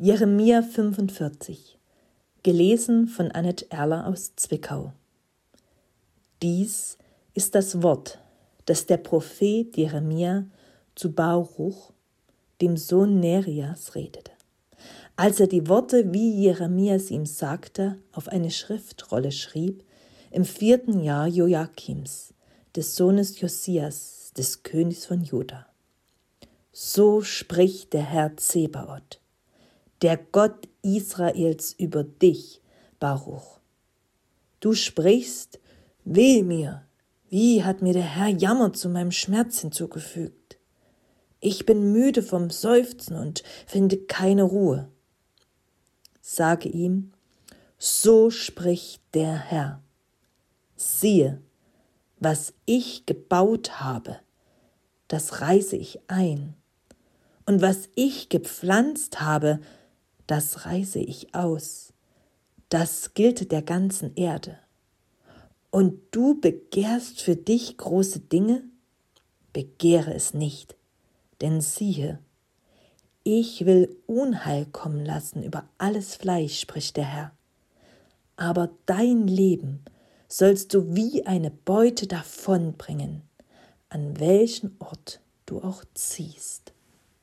Jeremia 45, gelesen von Annette Erler aus Zwickau. Dies ist das Wort, das der Prophet Jeremia zu Baruch, dem Sohn Nerias, redete. Als er die Worte, wie Jeremias ihm sagte, auf eine Schriftrolle schrieb, im vierten Jahr Joachims, des Sohnes Josias, des Königs von Juda. So spricht der Herr Zebaoth der Gott Israels über dich, Baruch. Du sprichst, weh mir, wie hat mir der Herr Jammer zu meinem Schmerz hinzugefügt. Ich bin müde vom Seufzen und finde keine Ruhe. Sage ihm, so spricht der Herr. Siehe, was ich gebaut habe, das reiße ich ein, und was ich gepflanzt habe, das reiße ich aus. Das gilt der ganzen Erde. Und du begehrst für dich große Dinge? Begehre es nicht, denn siehe, ich will Unheil kommen lassen über alles Fleisch, spricht der Herr. Aber dein Leben sollst du wie eine Beute davonbringen, an welchen Ort du auch ziehst.